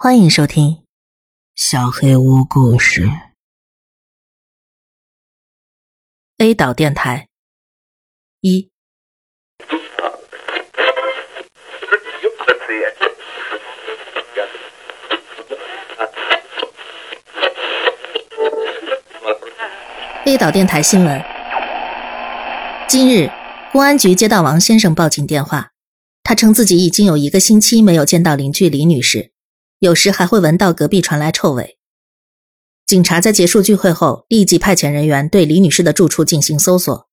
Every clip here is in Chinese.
欢迎收听《小黑屋故事》A 岛电台一。A 岛电台新闻：今日，公安局接到王先生报警电话，他称自己已经有一个星期没有见到邻居李女士，有时还会闻到隔壁传来臭味。警察在结束聚会后，立即派遣人员对李女士的住处进行搜索。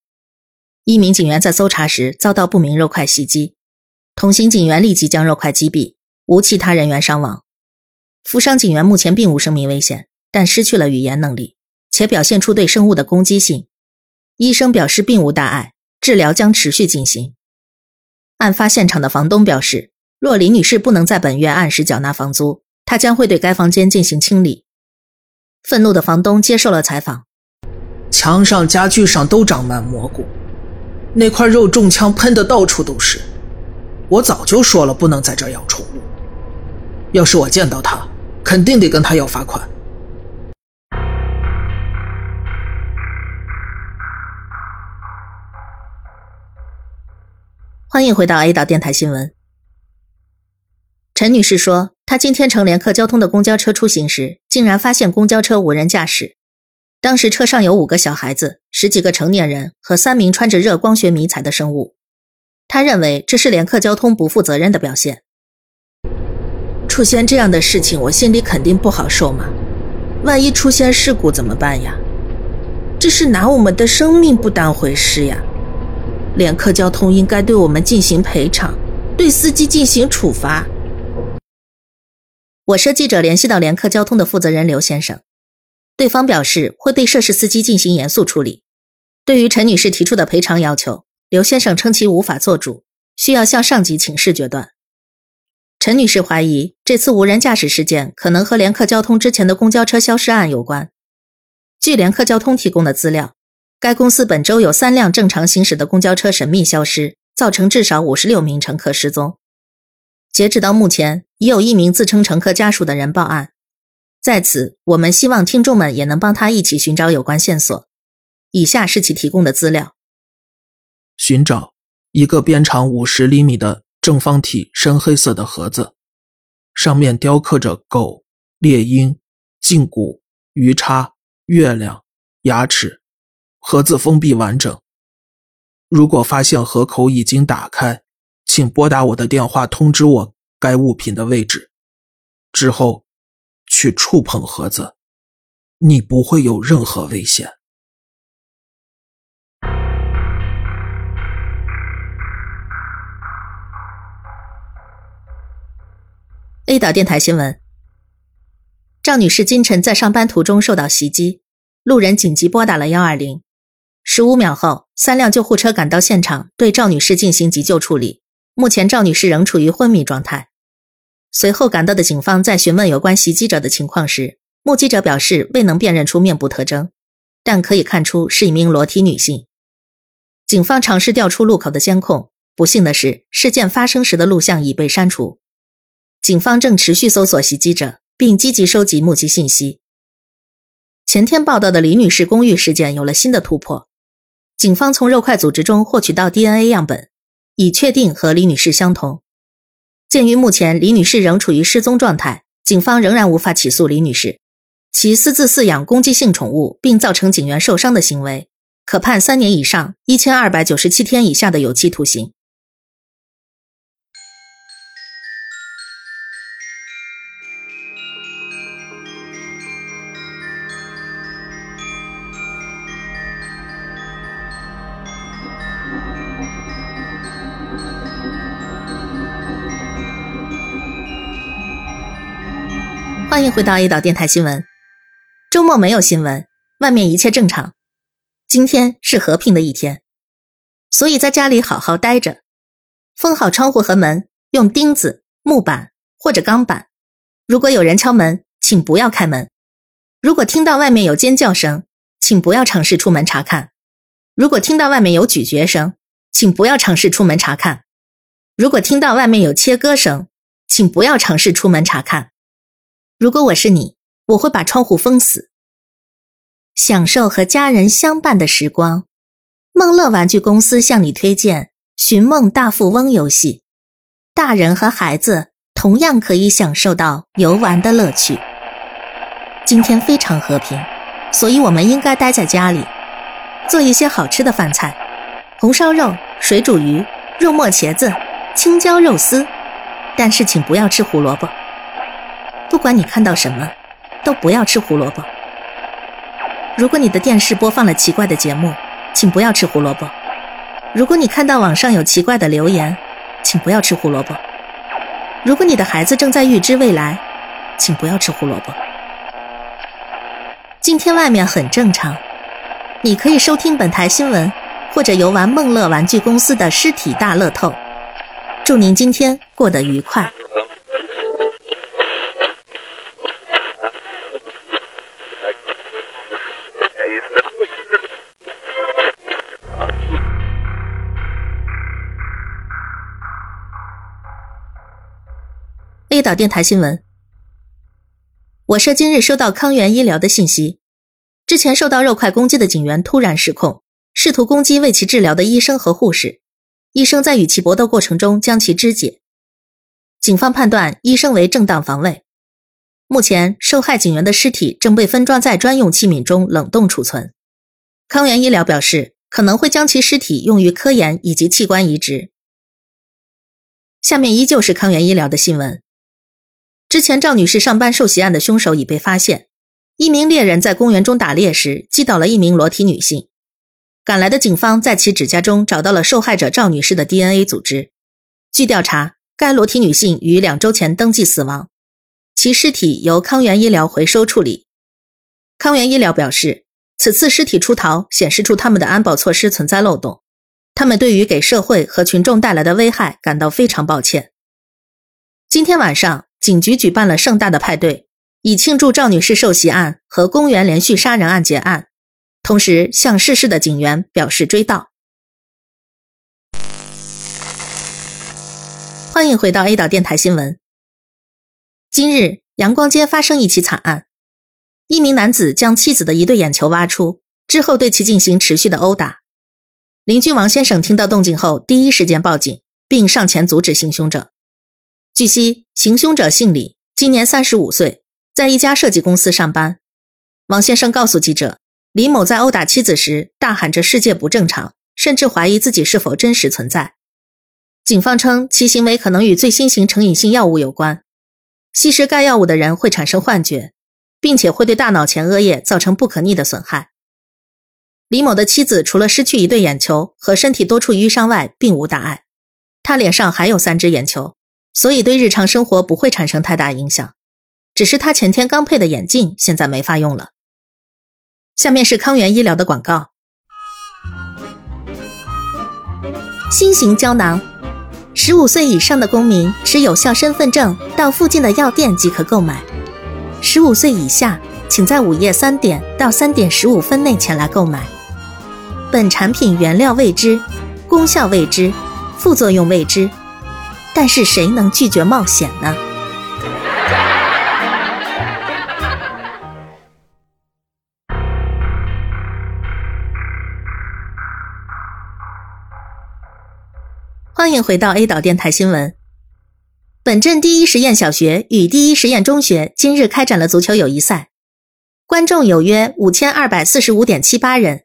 一名警员在搜查时遭到不明肉块袭击，同行警员立即将肉块击毙，无其他人员伤亡。负伤警员目前并无生命危险，但失去了语言能力。且表现出对生物的攻击性，医生表示并无大碍，治疗将持续进行。案发现场的房东表示，若李女士不能在本月按时缴纳房租，她将会对该房间进行清理。愤怒的房东接受了采访，墙上、家具上都长满蘑菇，那块肉中枪喷的到处都是。我早就说了不能在这养宠物，要是我见到他，肯定得跟他要罚款。欢迎回到 A 岛电台新闻。陈女士说，她今天乘联客交通的公交车出行时，竟然发现公交车无人驾驶。当时车上有五个小孩子、十几个成年人和三名穿着热光学迷彩的生物。她认为这是联客交通不负责任的表现。出现这样的事情，我心里肯定不好受嘛。万一出现事故怎么办呀？这是拿我们的生命不当回事呀。联客交通应该对我们进行赔偿，对司机进行处罚。我社记者联系到联客交通的负责人刘先生，对方表示会对涉事司机进行严肃处理。对于陈女士提出的赔偿要求，刘先生称其无法做主，需要向上级请示决断。陈女士怀疑这次无人驾驶事件可能和联客交通之前的公交车消失案有关。据联客交通提供的资料。该公司本周有三辆正常行驶的公交车神秘消失，造成至少五十六名乘客失踪。截止到目前，已有一名自称乘客家属的人报案。在此，我们希望听众们也能帮他一起寻找有关线索。以下是其提供的资料：寻找一个边长五十厘米的正方体深黑色的盒子，上面雕刻着狗、猎鹰、胫骨、鱼叉、月亮、牙齿。盒子封闭完整。如果发现盒口已经打开，请拨打我的电话通知我该物品的位置。之后，去触碰盒子，你不会有任何危险。A 岛电台新闻：赵女士今晨在上班途中受到袭击，路人紧急拨打了幺二零。十五秒后，三辆救护车赶到现场，对赵女士进行急救处理。目前，赵女士仍处于昏迷状态。随后赶到的警方在询问有关袭击者的情况时，目击者表示未能辨认出面部特征，但可以看出是一名裸体女性。警方尝试调出路口的监控，不幸的是，事件发生时的录像已被删除。警方正持续搜索袭击者，并积极收集目击信息。前天报道的李女士公寓事件有了新的突破。警方从肉块组织中获取到 DNA 样本，已确定和李女士相同。鉴于目前李女士仍处于失踪状态，警方仍然无法起诉李女士。其私自饲养攻击性宠物并造成警员受伤的行为，可判三年以上一千二百九十七天以下的有期徒刑。迎回到 A 岛电台新闻。周末没有新闻，外面一切正常。今天是和平的一天，所以在家里好好待着，封好窗户和门，用钉子、木板或者钢板。如果有人敲门，请不要开门。如果听到外面有尖叫声，请不要尝试出门查看。如果听到外面有咀嚼声，请不要尝试出门查看。如果听到外面有切割声，请不要尝试出门查看。如果我是你，我会把窗户封死，享受和家人相伴的时光。梦乐玩具公司向你推荐《寻梦大富翁》游戏，大人和孩子同样可以享受到游玩的乐趣。今天非常和平，所以我们应该待在家里，做一些好吃的饭菜：红烧肉、水煮鱼、肉末茄子、青椒肉丝。但是请不要吃胡萝卜。不管你看到什么，都不要吃胡萝卜。如果你的电视播放了奇怪的节目，请不要吃胡萝卜。如果你看到网上有奇怪的留言，请不要吃胡萝卜。如果你的孩子正在预知未来，请不要吃胡萝卜。今天外面很正常，你可以收听本台新闻，或者游玩梦乐玩具公司的尸体大乐透。祝您今天过得愉快。A 岛电台新闻：我社今日收到康源医疗的信息，之前受到肉块攻击的警员突然失控，试图攻击为其治疗的医生和护士，医生在与其搏斗过程中将其肢解。警方判断医生为正当防卫。目前，受害警员的尸体正被分装在专用器皿中冷冻储存。康源医疗表示，可能会将其尸体用于科研以及器官移植。下面依旧是康源医疗的新闻。之前赵女士上班受袭案的凶手已被发现。一名猎人在公园中打猎时击倒了一名裸体女性。赶来的警方在其指甲中找到了受害者赵女士的 DNA 组织。据调查，该裸体女性于两周前登记死亡，其尸体由康源医疗回收处理。康源医疗表示，此次尸体出逃显示出他们的安保措施存在漏洞，他们对于给社会和群众带来的危害感到非常抱歉。今天晚上。警局举办了盛大的派对，以庆祝赵女士受袭案和公园连续杀人案结案，同时向逝世的警员表示追悼。欢迎回到 A 岛电台新闻。今日阳光街发生一起惨案，一名男子将妻子的一对眼球挖出之后，对其进行持续的殴打。邻居王先生听到动静后，第一时间报警，并上前阻止行凶者。据悉，行凶者姓李，今年三十五岁，在一家设计公司上班。王先生告诉记者，李某在殴打妻子时大喊着“世界不正常”，甚至怀疑自己是否真实存在。警方称，其行为可能与最新型成瘾性药物有关。吸食该药物的人会产生幻觉，并且会对大脑前额叶造成不可逆的损害。李某的妻子除了失去一对眼球和身体多处淤伤外，并无大碍。他脸上还有三只眼球。所以对日常生活不会产生太大影响，只是他前天刚配的眼镜现在没法用了。下面是康源医疗的广告：新型胶囊，十五岁以上的公民持有效身份证到附近的药店即可购买；十五岁以下，请在午夜三点到三点十五分内前来购买。本产品原料未知，功效未知，副作用未知。但是谁能拒绝冒险呢？欢迎回到 A 岛电台新闻。本镇第一实验小学与第一实验中学今日开展了足球友谊赛，观众有约五千二百四十五点七八人。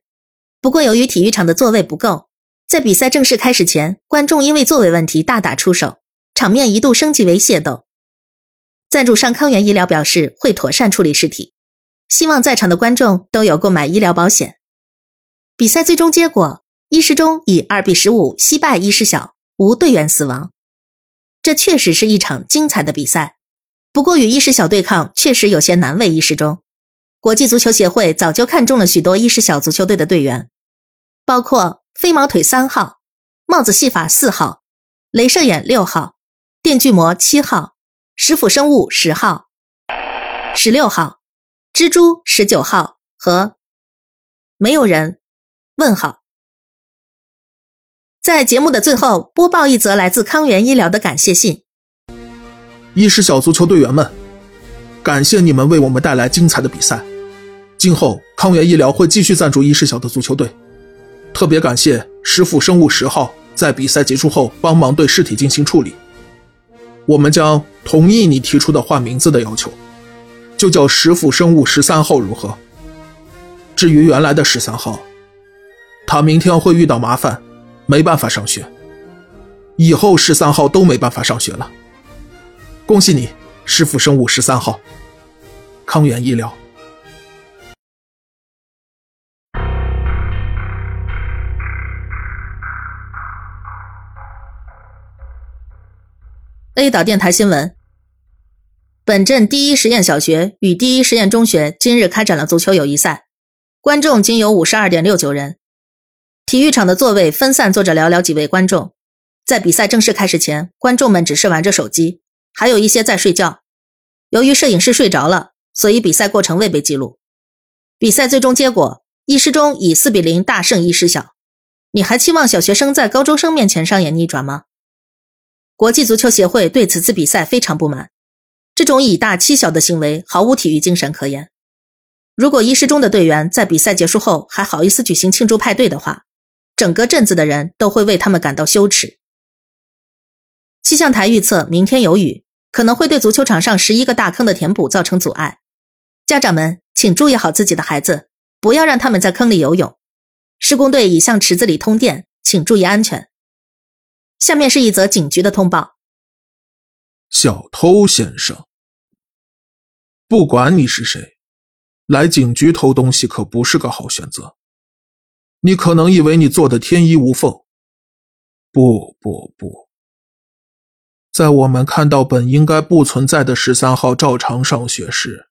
不过，由于体育场的座位不够，在比赛正式开始前，观众因为座位问题大打出手。场面一度升级为械斗。赞助商康源医疗表示会妥善处理尸体，希望在场的观众都有购买医疗保险。比赛最终结果，伊师中以二比十五惜败伊师小，无队员死亡。这确实是一场精彩的比赛。不过与伊师小对抗确实有些难为伊师中。国际足球协会早就看中了许多伊师小足球队的队员，包括飞毛腿三号、帽子戏法四号、镭射眼六号。电锯魔七号，食腐生物十号，十六号，蜘蛛十九号和没有人？问号。在节目的最后，播报一则来自康源医疗的感谢信。医师小足球队员们，感谢你们为我们带来精彩的比赛。今后康源医疗会继续赞助医师小的足球队。特别感谢师傅生物十号在比赛结束后帮忙对尸体进行处理。我们将同意你提出的换名字的要求，就叫石府生物十三号如何？至于原来的十三号，他明天会遇到麻烦，没办法上学。以后十三号都没办法上学了。恭喜你，师傅生物十三号，康源医疗。A 岛电台新闻：本镇第一实验小学与第一实验中学今日开展了足球友谊赛，观众仅有五十二点六九人。体育场的座位分散坐着寥寥几位观众。在比赛正式开始前，观众们只是玩着手机，还有一些在睡觉。由于摄影师睡着了，所以比赛过程未被记录。比赛最终结果，一师中以四比零大胜一师小。你还期望小学生在高中生面前上演逆转吗？国际足球协会对此次比赛非常不满，这种以大欺小的行为毫无体育精神可言。如果一师中的队员在比赛结束后还好意思举行庆祝派对的话，整个镇子的人都会为他们感到羞耻。气象台预测明天有雨，可能会对足球场上十一个大坑的填补造成阻碍。家长们请注意好自己的孩子，不要让他们在坑里游泳。施工队已向池子里通电，请注意安全。下面是一则警局的通报：小偷先生，不管你是谁，来警局偷东西可不是个好选择。你可能以为你做的天衣无缝，不不不，在我们看到本应该不存在的十三号照常上学时，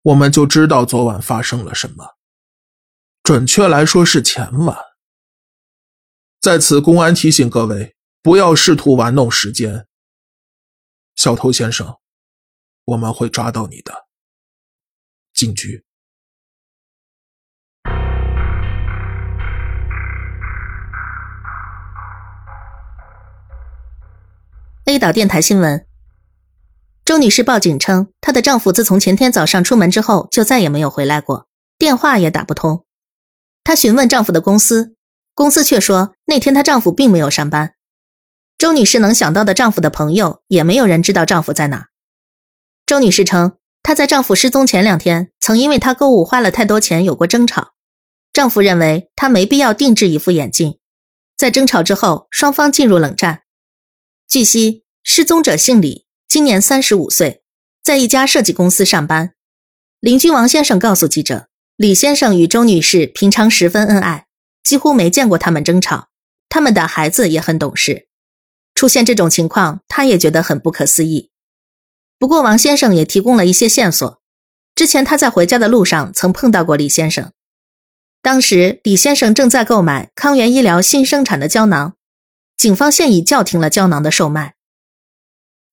我们就知道昨晚发生了什么。准确来说是前晚。在此，公安提醒各位。不要试图玩弄时间，小偷先生，我们会抓到你的。警局。A 岛电台新闻：周女士报警称，她的丈夫自从前天早上出门之后，就再也没有回来过，电话也打不通。她询问丈夫的公司，公司却说那天她丈夫并没有上班。周女士能想到的丈夫的朋友，也没有人知道丈夫在哪。周女士称，她在丈夫失踪前两天，曾因为她购物花了太多钱有过争吵。丈夫认为她没必要定制一副眼镜。在争吵之后，双方进入冷战。据悉，失踪者姓李，今年三十五岁，在一家设计公司上班。邻居王先生告诉记者，李先生与周女士平常十分恩爱，几乎没见过他们争吵。他们的孩子也很懂事。出现这种情况，他也觉得很不可思议。不过，王先生也提供了一些线索。之前他在回家的路上曾碰到过李先生，当时李先生正在购买康源医疗新生产的胶囊，警方现已叫停了胶囊的售卖。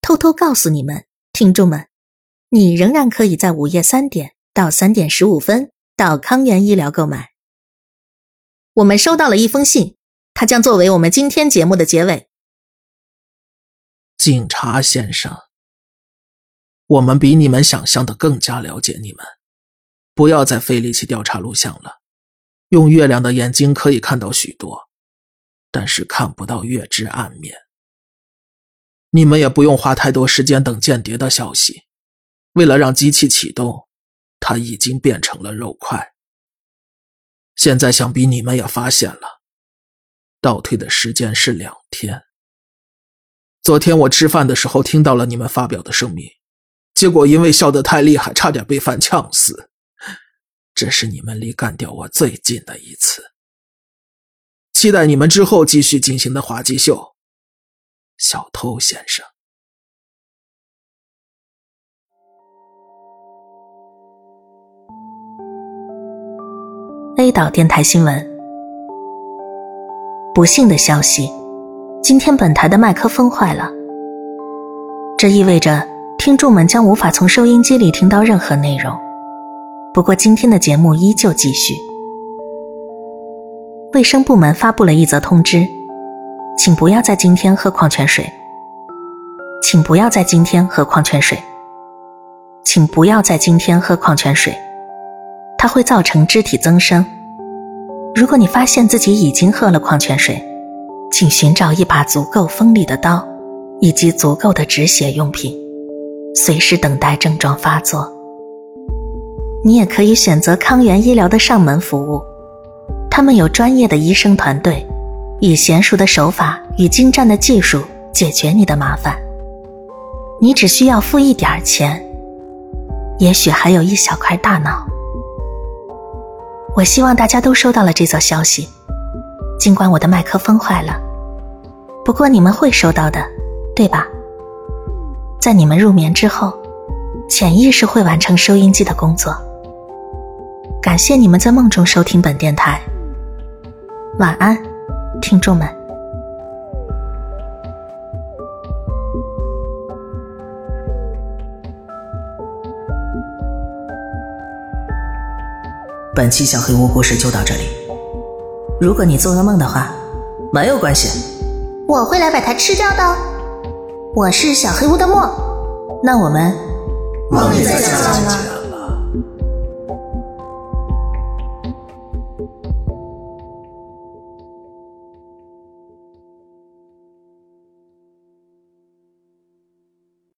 偷偷告诉你们，听众们，你仍然可以在午夜三点到三点十五分到康源医疗购买。我们收到了一封信，它将作为我们今天节目的结尾。警察先生，我们比你们想象的更加了解你们。不要再费力气调查录像了。用月亮的眼睛可以看到许多，但是看不到月之暗面。你们也不用花太多时间等间谍的消息。为了让机器启动，它已经变成了肉块。现在想必你们也发现了，倒退的时间是两天。昨天我吃饭的时候听到了你们发表的声明，结果因为笑得太厉害，差点被饭呛死。这是你们离干掉我最近的一次。期待你们之后继续进行的滑稽秀，小偷先生。A 岛电台新闻，不幸的消息。今天本台的麦克风坏了，这意味着听众们将无法从收音机里听到任何内容。不过今天的节目依旧继续。卫生部门发布了一则通知，请不要在今天喝矿泉水。请不要在今天喝矿泉水。请不要在今天喝矿泉水，它会造成肢体增生。如果你发现自己已经喝了矿泉水，请寻找一把足够锋利的刀，以及足够的止血用品，随时等待症状发作。你也可以选择康源医疗的上门服务，他们有专业的医生团队，以娴熟的手法与精湛的技术解决你的麻烦。你只需要付一点钱，也许还有一小块大脑。我希望大家都收到了这则消息，尽管我的麦克风坏了，不过你们会收到的，对吧？在你们入眠之后，潜意识会完成收音机的工作。感谢你们在梦中收听本电台。晚安，听众们。本期小黑屋故事就到这里。如果你做噩梦的话，没有关系，我会来把它吃掉的。我是小黑屋的墨，那我们梦里再见了。